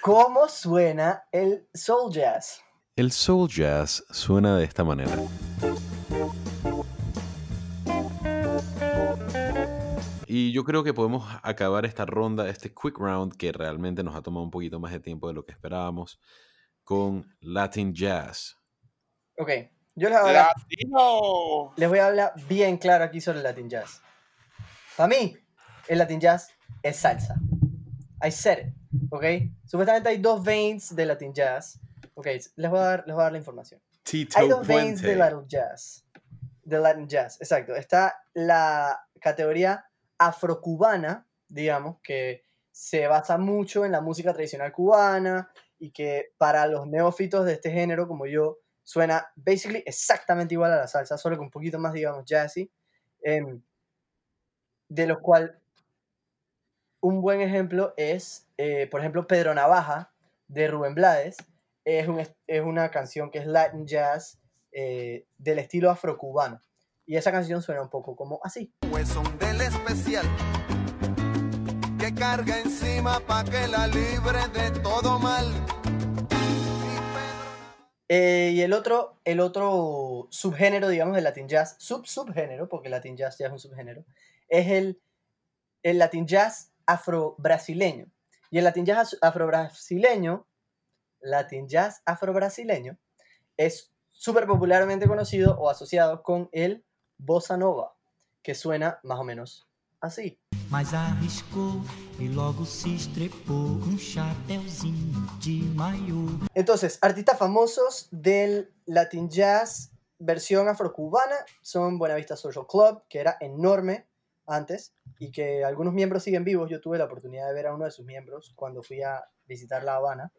Speaker 3: ¿cómo suena el soul jazz?
Speaker 2: El soul jazz suena de esta manera. Y yo creo que podemos acabar esta ronda, este quick round, que realmente nos ha tomado un poquito más de tiempo de lo que esperábamos, con Latin Jazz.
Speaker 3: Ok, yo les voy a hablar,
Speaker 1: ¡Latino!
Speaker 3: les voy a hablar bien claro aquí sobre el Latin Jazz. Para mí, el Latin Jazz es salsa. I said it, ¿ok? Supuestamente hay dos veins de Latin Jazz. Ok, les voy a dar, les voy a dar la información.
Speaker 2: Tito
Speaker 3: Hay dos veins de Latin Jazz. De Latin Jazz, exacto. Está la categoría afrocubana, digamos, que se basa mucho en la música tradicional cubana y que para los neófitos de este género, como yo, suena basically exactamente igual a la salsa, solo que un poquito más, digamos, jazzy. em, de lo cual un buen ejemplo es, eh, por ejemplo, Pedro Navaja de Rubén Blades. Es, una canción que es Latin Jazz eh, del estilo afrocubano. Y esa canción suena un poco como así.
Speaker 6: Huesón del especial. Que carga encima pa' que la libre de todo mal.
Speaker 3: Eh, y el otro, el otro subgénero, digamos, del Latin Jazz, sub-subgénero, porque Latin Jazz ya es un subgénero, es el, el Latin Jazz afro-brasileño. Y el Latin Jazz afro-brasileño, Latin Jazz afro-brasileño, es súper popularmente conocido o asociado con el Bossa Nova, que suena más o menos así.
Speaker 7: mas arriscou e logo se um chapéuzinho de maiô.
Speaker 3: Entonces, artistas famosos del Latin Jazz versión afrocubana son Buenavista Social Club, que era enorme antes y que algunos miembros siguen vivos. Yo tuve la oportunidad de ver a uno de sus miembros cuando fui a visitar La Habana.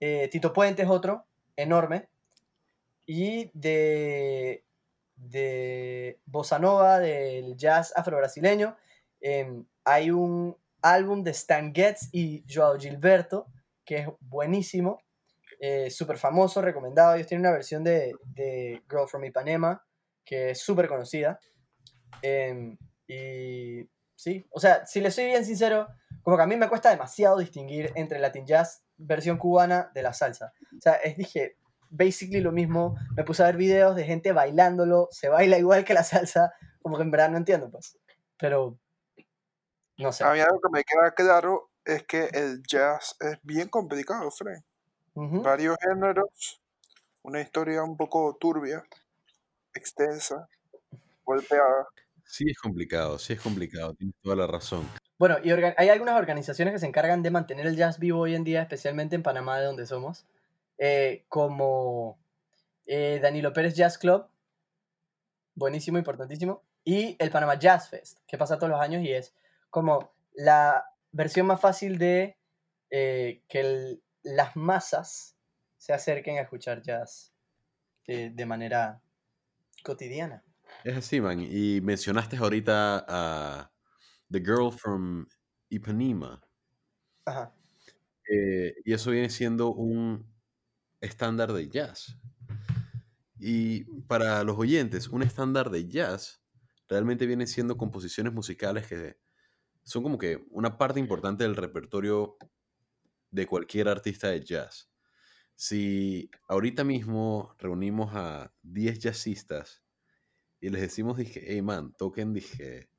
Speaker 3: Eh, Tito Puente es otro, enorme. Y de, de Bossa Nova, del jazz afro-brasileño, em, hay un álbum de Stan Getz y Joao Gilberto, que es buenísimo, eh, súper famoso, recomendado. Ellos tienen una versión de, de Girl from Ipanema que es súper conocida. Em, y sí, o sea, si le soy bien sincero, como que a mí me cuesta demasiado distinguir entre Latin Jazz versión cubana de la salsa. O sea, es, dije, basically lo mismo. Me puse a ver videos de gente bailándolo, se baila igual que la salsa, como que en verdad no entiendo, pues. Pero, no sé.
Speaker 1: A mí algo que me queda claro es que el jazz es bien complicado, Fred.
Speaker 3: Ujú.
Speaker 1: Varios géneros, una historia un poco turbia, extensa, golpeada.
Speaker 2: Sí es complicado, sí es complicado, tienes toda la razón.
Speaker 3: Bueno, y hay algunas organizaciones que se encargan de mantener el jazz vivo hoy en día, especialmente en Panamá, de donde somos, eh, como eh, Danilo Pérez Jazz Club, buenísimo, importantísimo, y el Panamá Jazz Fest, que pasa todos los años y es como la versión más fácil de eh, que el- las masas se acerquen a escuchar jazz eh, de manera cotidiana.
Speaker 2: Es así, man. Y mencionaste ahorita a The Girl from Ipanema.
Speaker 3: Ajá.
Speaker 2: eh, y eso viene siendo un estándar de jazz. Y para los oyentes, un estándar de jazz realmente viene siendo composiciones musicales que son como que una parte importante del repertorio de cualquier artista de jazz. Si ahorita mismo reunimos a 10 jazzistas y les decimos, dije, hey man, toquen, dije,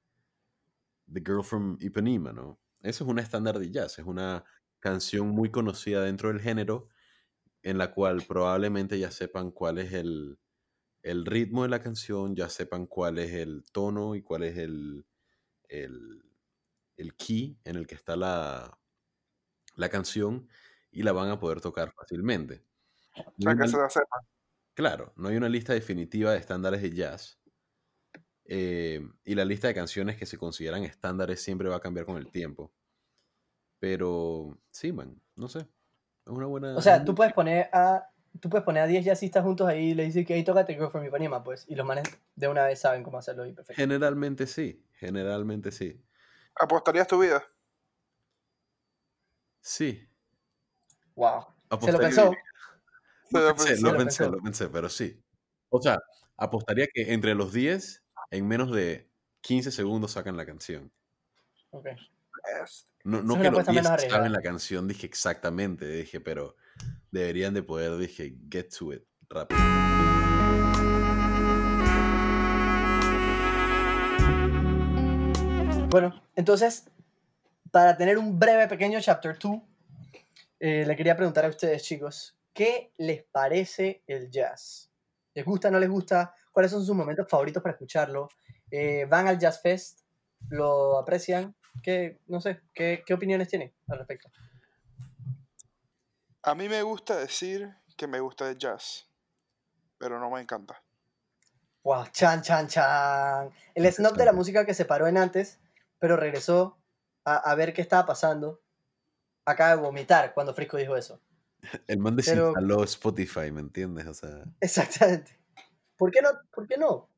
Speaker 2: The Girl from Ipanema, ¿no? Eso es un estándar de jazz, es una canción muy conocida dentro del género en la cual probablemente ya sepan cuál es el, el ritmo de la canción, ya sepan cuál es el tono y cuál es el, el, el key en el que está la, la canción y la van a poder tocar fácilmente.
Speaker 1: O
Speaker 2: No
Speaker 1: sea,
Speaker 2: hay
Speaker 1: que
Speaker 2: una-
Speaker 1: se la sepan.
Speaker 2: Claro, no hay una lista definitiva de estándares de jazz. eh, y la lista de canciones que se consideran estándares siempre va a cambiar con el tiempo. Pero sí, man, no sé. Es una buena.
Speaker 3: O sea, tú puedes poner a tú puedes poner a 10 jazzistas juntos ahí y le dices que ahí tócate Girl from Ipanema, pues, y los manes de una vez saben cómo hacerlo y perfecto.
Speaker 2: Generalmente sí, generalmente sí.
Speaker 1: ¿Apostarías tu vida?
Speaker 2: Sí.
Speaker 3: Wow. Se lo
Speaker 2: apostaría-
Speaker 3: pensó.
Speaker 1: Se
Speaker 2: Lo pensé,
Speaker 1: pensó.
Speaker 2: lo
Speaker 3: lo
Speaker 2: pensé,
Speaker 3: pensó.
Speaker 2: lo pensé, pero sí. O sea, apostaría que entre los 10, en menos de 15 segundos sacan la canción.
Speaker 3: Ok.
Speaker 2: No, no que los
Speaker 3: apuesta
Speaker 2: 10
Speaker 3: menos
Speaker 2: saben la canción, dije exactamente, dije, pero deberían de poder, dije, get to it rápido.
Speaker 3: Bueno, entonces, para tener un breve pequeño chapter 2, eh, le quería preguntar a ustedes, chicos, ¿qué les parece el jazz? ¿Les gusta, no les gusta? ¿Cuáles son sus momentos favoritos para escucharlo? Eh, ¿Van al Jazz Fest? ¿Lo aprecian? ¿Qué, no sé, ¿qué, qué opiniones tienen al respecto?
Speaker 1: A mí me gusta decir que me gusta el jazz, pero no me encanta.
Speaker 3: Wow, chan, chan, chan. El snob de la música que se paró en antes, pero regresó a, a ver qué estaba pasando. Acaba de vomitar cuando Frisco dijo eso.
Speaker 2: El man
Speaker 3: Pero-
Speaker 2: desinstaló Spotify, ¿me entiendes? O sea,
Speaker 3: Exactamente. ¿Por qué no? ¿Por qué no?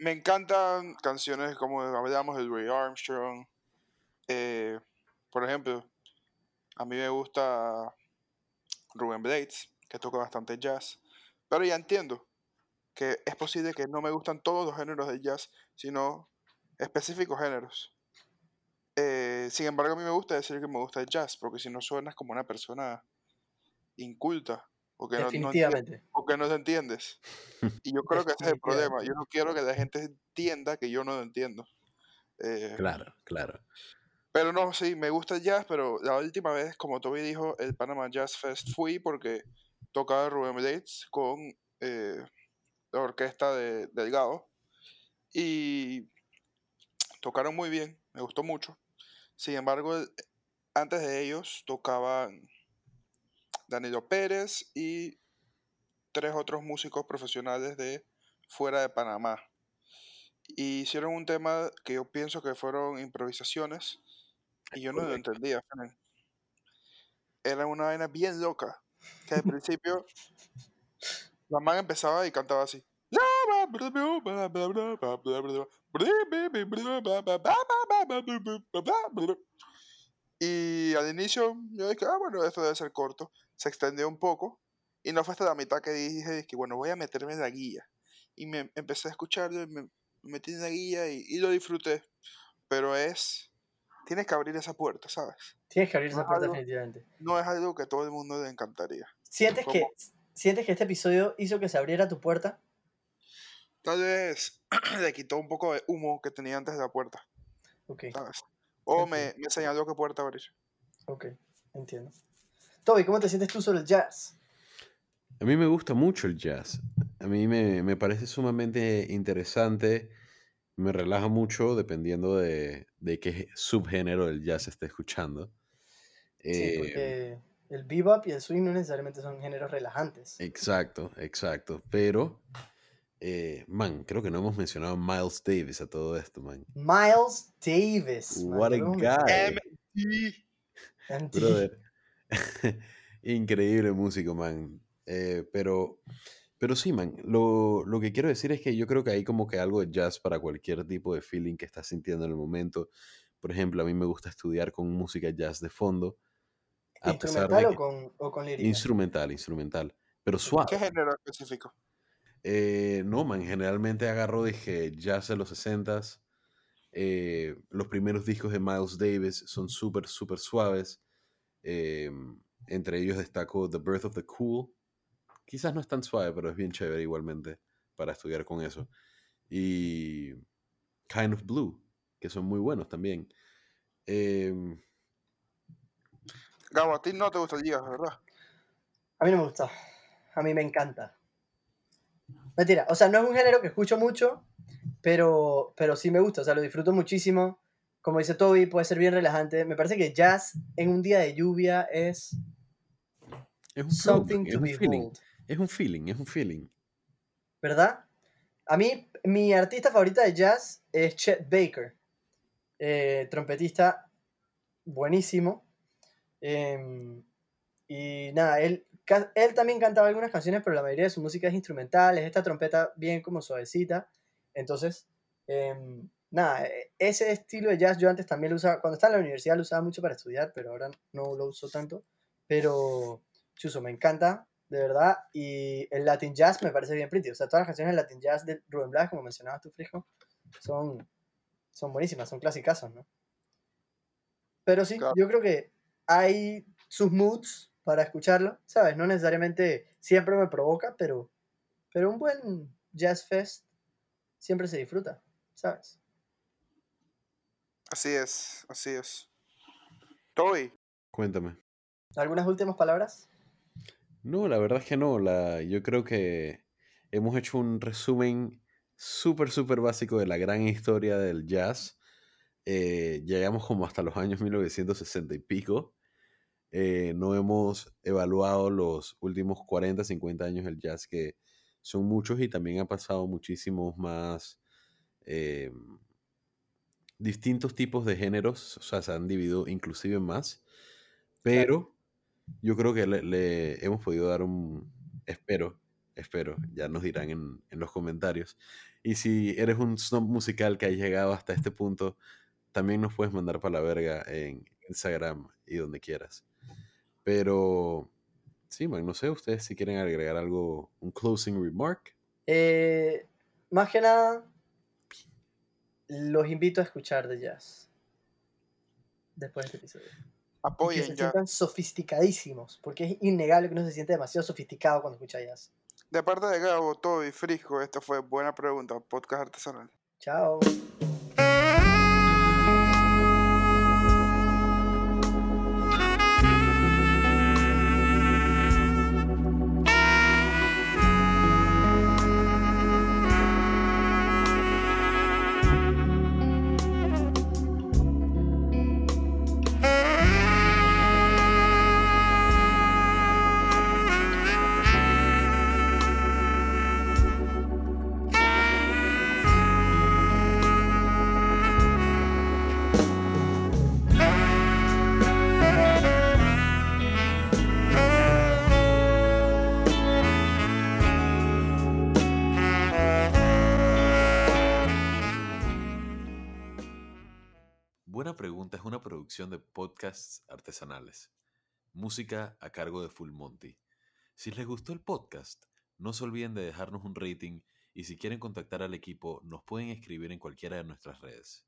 Speaker 1: Me encantan canciones como hablamos de Louis Armstrong. eh, por ejemplo, a mí me gusta Ruben Blades, que toca bastante jazz. Pero ya entiendo que es posible que no me gustan todos los géneros del jazz, sino específicos géneros. Eh, sin embargo, a mí me gusta decir que me gusta el jazz, porque si no suenas como una persona inculta, o que no, no porque no te entiendes. Y yo creo que ese es el problema. Yo no quiero que la gente entienda que yo no lo entiendo. Eh,
Speaker 2: claro, claro.
Speaker 1: pero no, sí, me gusta el jazz, pero la última vez, como Toby dijo, el Panama Jazz Fest fui porque tocaba Rubén Blades con eh, la orquesta de Delgado. Y tocaron muy bien, me gustó mucho. Sin embargo, antes de ellos tocaban Danilo Pérez y tres otros músicos profesionales de fuera de Panamá. Y hicieron un tema que yo pienso que fueron improvisaciones y yo no lo entendía. Era una vaina bien loca. Que al principio la man empezaba y cantaba así. Y al inicio yo dije, ah, bueno, esto debe ser corto. Se extendió un poco y no fue hasta la mitad que dije que, bueno, voy a meterme en la guía. y me empecé a escucharlo y me me metí en la guía y, y lo disfruté. Pero es, tienes que abrir esa puerta, ¿sabes?
Speaker 3: Tienes que abrir esa
Speaker 1: No es
Speaker 3: puerta
Speaker 1: algo-
Speaker 3: definitivamente.
Speaker 1: No es algo que a todo el mundo le encantaría.
Speaker 3: ¿Sientes que. ¿Sientes que este episodio hizo que se abriera tu puerta?
Speaker 1: Tal vez le quitó un poco de humo que tenía antes de la puerta,
Speaker 3: Ok,
Speaker 1: ¿sabes? O me, me señaló qué puerta abrir.
Speaker 3: ok, entiendo. Toby, ¿cómo te sientes tú sobre el jazz?
Speaker 2: A mí me gusta mucho el jazz. A mí me, me parece sumamente interesante. Me relaja mucho dependiendo de, de qué subgénero del jazz esté escuchando.
Speaker 3: Sí,
Speaker 2: Eh,
Speaker 3: porque el bebop y el swing no necesariamente son géneros relajantes.
Speaker 2: Exacto, exacto. Pero, eh, man, creo que no hemos mencionado a Miles Davis a todo esto, man.
Speaker 3: Miles Davis. man,
Speaker 2: What a guy.
Speaker 3: Mencionado.
Speaker 2: Brother. Increíble músico, man. Eh, pero, pero sí, man. Lo, lo que quiero decir es que yo creo que hay como que algo de jazz para cualquier tipo de feeling que estás sintiendo en el momento. Por ejemplo, a mí me gusta estudiar con música jazz de fondo. A pesar de
Speaker 3: ¿Instrumental o con, o con lírica?
Speaker 2: Instrumental, instrumental. Pero
Speaker 1: ¿Qué
Speaker 2: suave.
Speaker 1: género específico?
Speaker 2: Eh, no, man, generalmente agarro, dije, jazz de los 60s. eh, los primeros discos de Miles Davis son súper, súper suaves. Eh, entre ellos destaco The Birth of the Cool. Quizás no es tan suave, pero es bien chévere igualmente para estudiar con eso. Y Kind of Blue, que son muy buenos también. Em,
Speaker 1: Gabo, a ti no te gusta el jazz, ¿verdad?
Speaker 3: A mí no me gusta. A mí me encanta. Mentira, o sea, no es un género que escucho mucho, pero, pero sí me gusta, o sea, lo disfruto muchísimo. Como dice Toby, puede ser bien relajante. Me parece que jazz en un día de lluvia es
Speaker 2: es un
Speaker 3: something
Speaker 2: es
Speaker 3: to
Speaker 2: un feeling. Es un feeling, es un feeling.
Speaker 3: ¿verdad? A mí, mi artista favorita de jazz es Chet Baker, eh, trompetista buenísimo. Em, y nada, él, él también cantaba algunas canciones, pero la mayoría de su música es instrumental, es esta trompeta bien como suavecita. Entonces, em, nada, e- ese estilo de jazz yo antes también lo usaba, cuando estaba en la universidad lo usaba mucho para estudiar, pero ahora no lo uso tanto. Pero, chuso, me encanta, de verdad. Y el Latin Jazz me parece bien pretty. O sea, todas las canciones del Latin Jazz de Rubén Blas, como mencionabas tú, Frijo, son, son buenísimas, son clasicazos, ¿no? Pero sí,
Speaker 1: Claro.
Speaker 3: yo creo que hay sus moods para escucharlo, ¿sabes? No necesariamente siempre me provoca, pero, pero un buen jazz fest siempre se disfruta, ¿sabes?
Speaker 1: Así es, así es. Toby,
Speaker 2: Cuéntame.
Speaker 3: ¿Algunas últimas palabras?
Speaker 2: No, la verdad es que no. La, yo creo que hemos hecho un resumen súper, súper básico de la gran historia del jazz. Eh, llegamos como hasta los años 1960 y pico. Eh, no hemos evaluado los últimos 40, 50 años del jazz, que son muchos y también ha pasado muchísimos más eh, distintos tipos de géneros, o sea, se han dividido inclusive más, pero yo creo que le, le hemos podido dar un, espero, espero, ya nos dirán en, en los comentarios. Y si eres un snob musical que ha llegado hasta este punto, también nos puedes mandar para la verga en Instagram y donde quieras. Pero, sí, man, no sé, ustedes si quieren agregar algo, un closing remark.
Speaker 3: Eh, más que nada, los invito a escuchar de jazz después de este episodio. Y que
Speaker 1: apoyen
Speaker 3: se sientan sofisticadísimos, porque es innegable que uno se siente demasiado sofisticado cuando escucha jazz.
Speaker 1: De parte de Gabo, Toby, Frisco, esta fue Buena Pregunta, podcast artesanal.
Speaker 3: Chao.
Speaker 2: Artesanales. Música a cargo de Full Monty. Si les gustó el podcast, no se olviden de dejarnos un rating Y si quieren contactar al equipo, nos pueden escribir en cualquiera de nuestras redes.